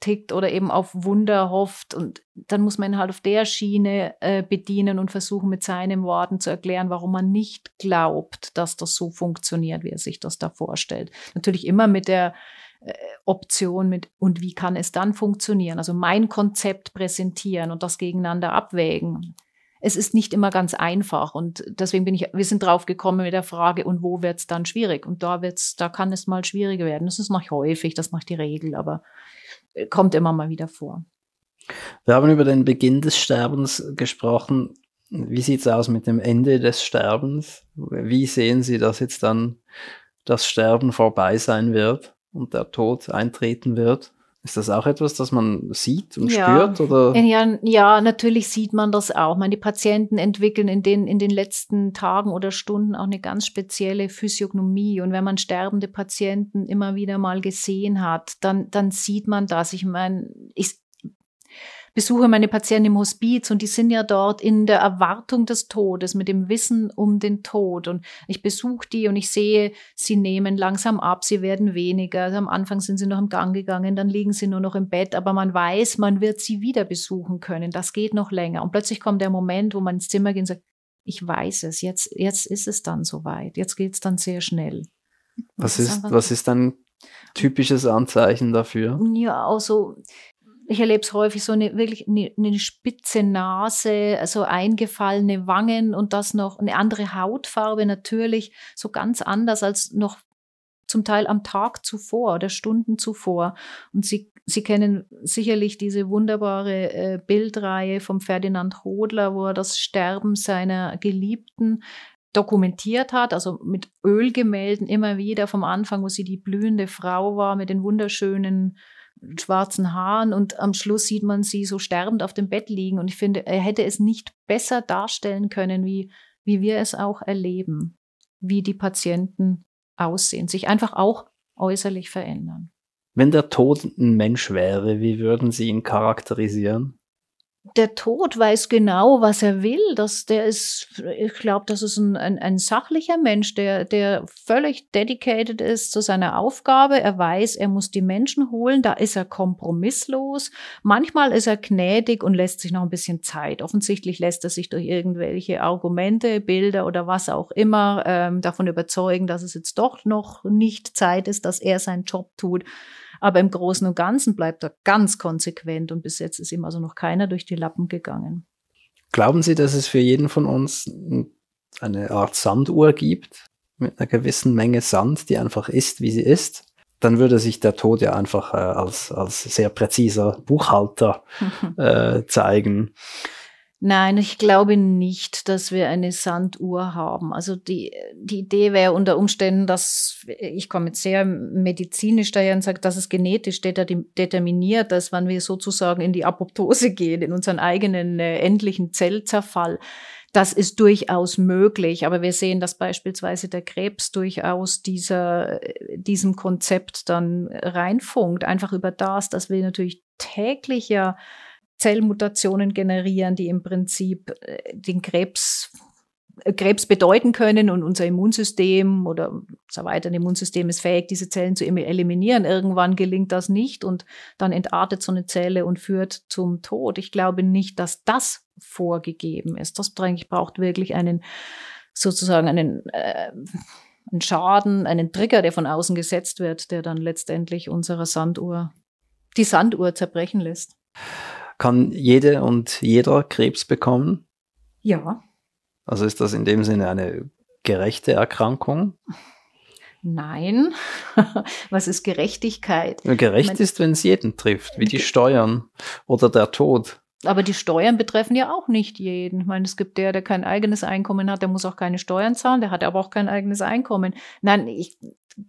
tickt oder eben auf Wunder hofft. Und dann muss man halt auf der Schiene äh, bedienen und versuchen, mit seinen Worten zu erklären, warum man nicht glaubt, dass das so funktioniert, wie er sich das da vorstellt. Natürlich immer mit der äh, Option mit und wie kann es dann funktionieren? Also mein Konzept präsentieren und das gegeneinander abwägen. Es ist nicht immer ganz einfach und deswegen bin ich, wir sind drauf gekommen mit der Frage, und wo wird es dann schwierig? Und da wird's, da kann es mal schwieriger werden. Das ist noch häufig, das macht die Regel, aber kommt immer mal wieder vor. Wir haben über den Beginn des Sterbens gesprochen. Wie sieht es aus mit dem Ende des Sterbens? Wie sehen Sie, dass jetzt dann das Sterben vorbei sein wird und der Tod eintreten wird? Ist das auch etwas, das man sieht und ja. spürt? Oder? Ja, ja, natürlich sieht man das auch. meine, die Patienten entwickeln in den, in den letzten Tagen oder Stunden auch eine ganz spezielle Physiognomie. Und wenn man sterbende Patienten immer wieder mal gesehen hat, dann, dann sieht man das. Ich meine, ich, besuche meine Patienten im Hospiz und die sind ja dort in der Erwartung des Todes, mit dem Wissen um den Tod. Und ich besuche die und ich sehe, sie nehmen langsam ab, sie werden weniger. Also am Anfang sind sie noch im Gang gegangen, dann liegen sie nur noch im Bett, aber man weiß, man wird sie wieder besuchen können. Das geht noch länger. Und plötzlich kommt der Moment, wo man ins Zimmer geht und sagt, ich weiß es, jetzt, jetzt ist es dann soweit, jetzt geht es dann sehr schnell. Was ist, was ist ein typisches Anzeichen dafür? Ja, also ich erlebe es häufig so eine wirklich eine, eine spitze Nase, so eingefallene Wangen und das noch eine andere Hautfarbe natürlich, so ganz anders als noch zum Teil am Tag zuvor oder Stunden zuvor. Und Sie, Sie kennen sicherlich diese wunderbare äh, Bildreihe vom Ferdinand Hodler, wo er das Sterben seiner Geliebten dokumentiert hat, also mit Ölgemälden immer wieder vom Anfang, wo sie die blühende Frau war mit den wunderschönen schwarzen Haaren und am Schluss sieht man sie so sterbend auf dem Bett liegen. Und ich finde, er hätte es nicht besser darstellen können, wie, wie wir es auch erleben, wie die Patienten aussehen, sich einfach auch äußerlich verändern. Wenn der Tod ein Mensch wäre, wie würden Sie ihn charakterisieren? Der Tod weiß genau, was er will. Das, der ist, ich glaube, das ist ein, ein, ein, sachlicher Mensch, der, der völlig dedicated ist zu seiner Aufgabe. Er weiß, er muss die Menschen holen. Da ist er kompromisslos. Manchmal ist er gnädig und lässt sich noch ein bisschen Zeit. Offensichtlich lässt er sich durch irgendwelche Argumente, Bilder oder was auch immer ähm, davon überzeugen, dass es jetzt doch noch nicht Zeit ist, dass er seinen Job tut. Aber im Großen und Ganzen bleibt er ganz konsequent und bis jetzt ist ihm also noch keiner durch die Lappen gegangen. Glauben Sie, dass es für jeden von uns eine Art Sanduhr gibt, mit einer gewissen Menge Sand, die einfach ist, wie sie ist? Dann würde sich der Tod ja einfach äh, als, als sehr präziser Buchhalter [LAUGHS] äh, zeigen. Nein, ich glaube nicht, dass wir eine Sanduhr haben. Also die, die Idee wäre unter Umständen, dass, ich komme jetzt sehr medizinisch daher und sage, dass es genetisch determiniert ist, wann wir sozusagen in die Apoptose gehen, in unseren eigenen äh, endlichen Zellzerfall. Das ist durchaus möglich, aber wir sehen, dass beispielsweise der Krebs durchaus dieser, diesem Konzept dann reinfunkt, einfach über das, dass wir natürlich täglich ja Zellmutationen generieren, die im Prinzip äh, den Krebs äh, Krebs bedeuten können und unser Immunsystem oder weiter, ein Immunsystem ist fähig, diese Zellen zu eliminieren. Irgendwann gelingt das nicht und dann entartet so eine Zelle und führt zum Tod. Ich glaube nicht, dass das vorgegeben ist. Das braucht wirklich einen sozusagen einen, äh, einen Schaden, einen Trigger, der von außen gesetzt wird, der dann letztendlich unsere Sanduhr, die Sanduhr zerbrechen lässt. Kann jede und jeder Krebs bekommen? Ja. Also ist das in dem Sinne eine gerechte Erkrankung? Nein. [LAUGHS] Was ist Gerechtigkeit? Gerecht meine, ist, wenn es jeden trifft, wie die Steuern oder der Tod. Aber die Steuern betreffen ja auch nicht jeden. Ich meine, es gibt der, der kein eigenes Einkommen hat, der muss auch keine Steuern zahlen, der hat aber auch kein eigenes Einkommen. Nein, ich,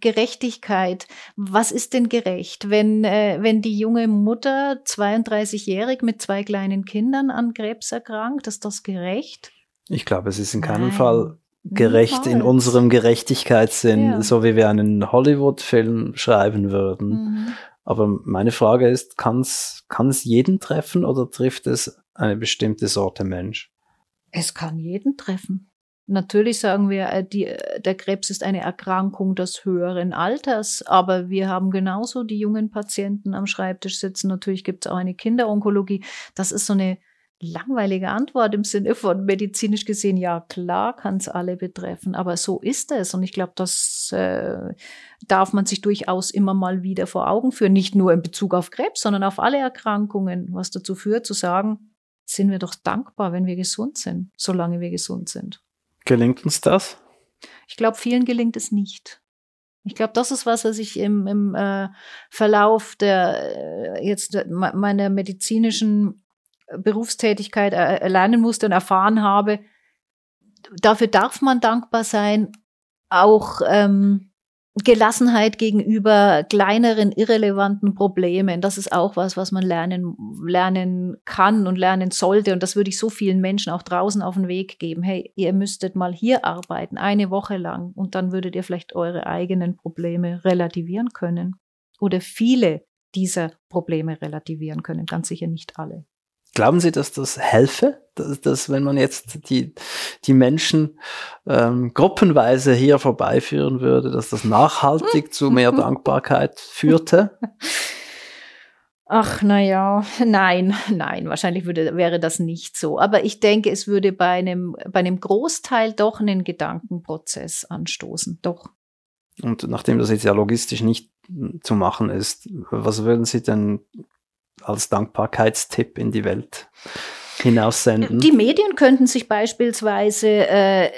Gerechtigkeit. Was ist denn gerecht, wenn, äh, wenn die junge Mutter 32-jährig mit zwei kleinen Kindern an Krebs erkrankt? Ist das gerecht? Ich glaube, es ist in keinem Nein. Fall gerecht in unserem Gerechtigkeitssinn, ja. so wie wir einen Hollywood-Film schreiben würden. Mhm. Aber meine Frage ist, kann es jeden treffen oder trifft es eine bestimmte Sorte Mensch? Es kann jeden treffen. Natürlich sagen wir, äh, die, äh, der Krebs ist eine Erkrankung des höheren Alters, aber wir haben genauso die jungen Patienten am Schreibtisch sitzen. Natürlich gibt es auch eine Kinderonkologie. Das ist so eine langweilige Antwort im Sinne von medizinisch gesehen, ja klar kann es alle betreffen, aber so ist es. Und ich glaube, das äh, darf man sich durchaus immer mal wieder vor Augen führen, nicht nur in Bezug auf Krebs, sondern auf alle Erkrankungen, was dazu führt zu sagen, sind wir doch dankbar, wenn wir gesund sind, solange wir gesund sind. Gelingt uns das? Ich glaube, vielen gelingt es nicht. Ich glaube, das ist was, was ich im, im äh, Verlauf der äh, jetzt meiner medizinischen Berufstätigkeit erlernen musste und erfahren habe. Dafür darf man dankbar sein, auch ähm, Gelassenheit gegenüber kleineren, irrelevanten Problemen, das ist auch was, was man lernen, lernen kann und lernen sollte. Und das würde ich so vielen Menschen auch draußen auf den Weg geben. Hey, ihr müsstet mal hier arbeiten, eine Woche lang, und dann würdet ihr vielleicht eure eigenen Probleme relativieren können. Oder viele dieser Probleme relativieren können, ganz sicher nicht alle. Glauben Sie, dass das helfe, dass, dass wenn man jetzt die, die Menschen ähm, gruppenweise hier vorbeiführen würde, dass das nachhaltig zu mehr [LAUGHS] Dankbarkeit führte? Ach, na ja, nein, nein, wahrscheinlich würde, wäre das nicht so. Aber ich denke, es würde bei einem, bei einem Großteil doch einen Gedankenprozess anstoßen, doch. Und nachdem das jetzt ja logistisch nicht zu machen ist, was würden Sie denn als Dankbarkeitstipp in die Welt hinaussenden? Die Medien könnten sich beispielsweise äh,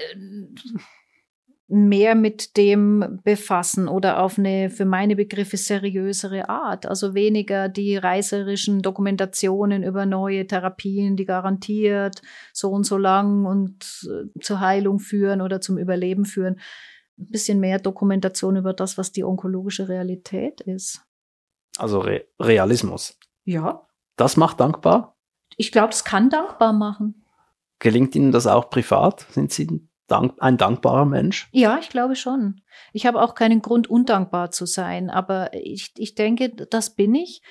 mehr mit dem befassen oder auf eine für meine Begriffe seriösere Art. Also weniger die reißerischen Dokumentationen über neue Therapien, die garantiert so und so lang und äh, zur Heilung führen oder zum Überleben führen. Ein bisschen mehr Dokumentation über das, was die onkologische Realität ist. Also Re Realismus. Ja. Das macht dankbar? Ich glaube, es kann dankbar machen. Gelingt Ihnen das auch privat? Sind Sie dank ein dankbarer Mensch? Ja, ich glaube schon. Ich habe auch keinen Grund, undankbar zu sein, aber ich, ich denke, das bin ich.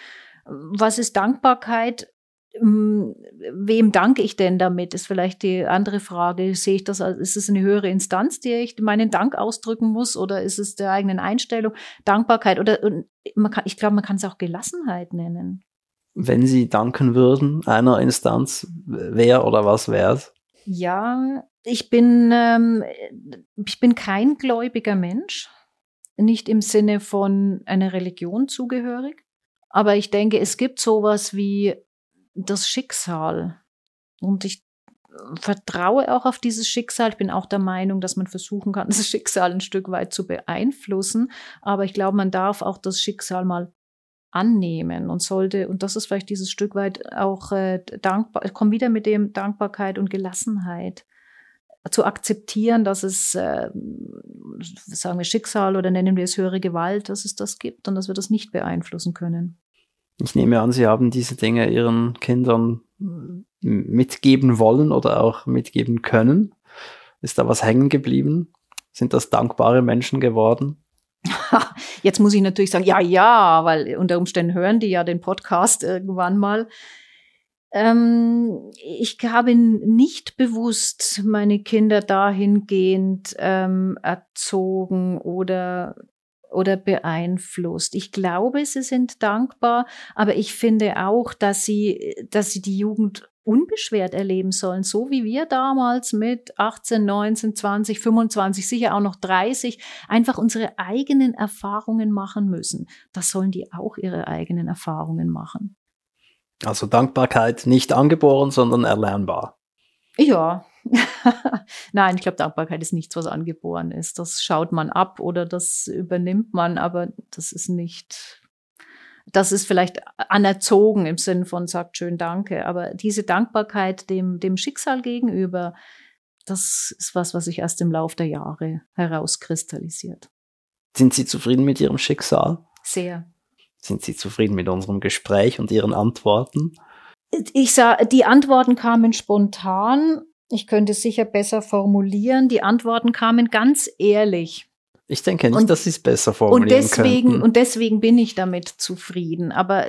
Was ist Dankbarkeit? Hm, wem danke ich denn damit, ist vielleicht die andere Frage. Sehe ich das als, ist es eine höhere Instanz, die ich meinen Dank ausdrücken muss oder ist es der eigenen Einstellung? Dankbarkeit oder kann, ich glaube, man kann es auch Gelassenheit nennen wenn Sie danken würden einer Instanz, wer oder was wäre es? Ja, ich bin, ähm, ich bin kein gläubiger Mensch, nicht im Sinne von einer Religion zugehörig, aber ich denke, es gibt sowas wie das Schicksal. Und ich vertraue auch auf dieses Schicksal. Ich bin auch der Meinung, dass man versuchen kann, [LAUGHS] das Schicksal ein Stück weit zu beeinflussen. Aber ich glaube, man darf auch das Schicksal mal annehmen und sollte, und das ist vielleicht dieses Stück weit auch äh, dankbar, ich komme wieder mit dem Dankbarkeit und Gelassenheit zu akzeptieren, dass es, äh, sagen wir Schicksal oder nennen wir es höhere Gewalt, dass es das gibt und dass wir das nicht beeinflussen können. Ich nehme an, Sie haben diese Dinge Ihren Kindern mitgeben wollen oder auch mitgeben können. Ist da was hängen geblieben? Sind das dankbare Menschen geworden? [LAUGHS] Jetzt muss ich natürlich sagen, ja, ja, weil unter Umständen hören die ja den Podcast irgendwann mal. Ähm, ich habe nicht bewusst meine Kinder dahingehend ähm, erzogen oder oder beeinflusst. Ich glaube, sie sind dankbar, aber ich finde auch, dass sie, dass sie die Jugend unbeschwert erleben sollen, so wie wir damals mit 18, 19, 20, 25, sicher auch noch 30, einfach unsere eigenen Erfahrungen machen müssen. Das sollen die auch ihre eigenen Erfahrungen machen. Also Dankbarkeit nicht angeboren, sondern erlernbar. Ja. [LAUGHS] Nein, ich glaube, Dankbarkeit ist nichts, was angeboren ist. Das schaut man ab oder das übernimmt man, aber das ist nicht das ist vielleicht anerzogen im Sinn von sagt schön Danke, aber diese Dankbarkeit dem, dem Schicksal gegenüber, das ist was, was sich erst im Lauf der Jahre herauskristallisiert. Sind Sie zufrieden mit Ihrem Schicksal? Sehr. Sind Sie zufrieden mit unserem Gespräch und Ihren Antworten? Ich sah, die Antworten kamen spontan. Ich könnte es sicher besser formulieren. Die Antworten kamen ganz ehrlich. Ich denke nicht, und, dass sie es besser formulieren und deswegen, könnten. Und deswegen bin ich damit zufrieden. Aber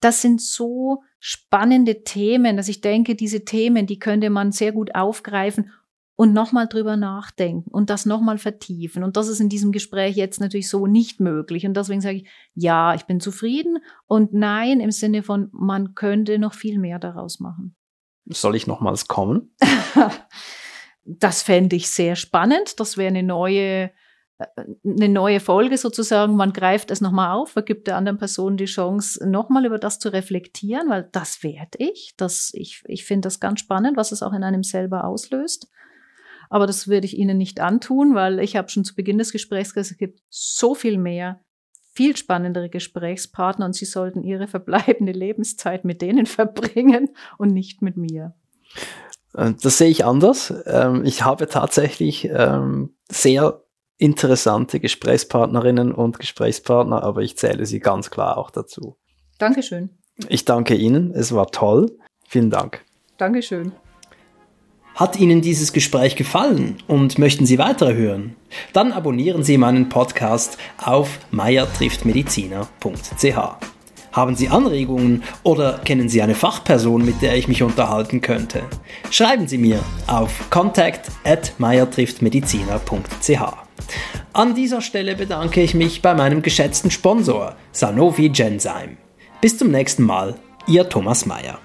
das sind so spannende Themen, dass ich denke, diese Themen, die könnte man sehr gut aufgreifen und nochmal drüber nachdenken und das nochmal vertiefen. Und das ist in diesem Gespräch jetzt natürlich so nicht möglich. Und deswegen sage ich, ja, ich bin zufrieden und nein im Sinne von, man könnte noch viel mehr daraus machen. Soll ich nochmals kommen? [LAUGHS] das fände ich sehr spannend. Das wäre eine neue eine neue Folge sozusagen, man greift es nochmal auf, vergibt der anderen Person die Chance, nochmal über das zu reflektieren, weil das werde ich. Das, ich ich finde das ganz spannend, was es auch in einem selber auslöst. Aber das würde ich Ihnen nicht antun, weil ich habe schon zu Beginn des Gesprächs gesagt, es gibt so viel mehr, viel spannendere Gesprächspartner und Sie sollten Ihre verbleibende Lebenszeit mit denen [LAUGHS] verbringen und nicht mit mir. Äh, das sehe ich anders. Ähm, ich habe tatsächlich ähm, sehr interessante Gesprächspartnerinnen und Gesprächspartner, aber ich zähle sie ganz klar auch dazu. Dankeschön. Ich danke Ihnen, es war toll. Vielen Dank. Dankeschön. Hat Ihnen dieses Gespräch gefallen und möchten Sie weitere hören? Dann abonnieren Sie meinen Podcast auf meiertrifftmediziner.ch. Haben Sie Anregungen oder kennen Sie eine Fachperson, mit der ich mich unterhalten könnte? Schreiben Sie mir auf contact at meiertrifftmediziner.ch. An dieser Stelle bedanke ich mich bei meinem geschätzten Sponsor Sanofi Genzyme. Bis zum nächsten Mal, Ihr Thomas Mayer.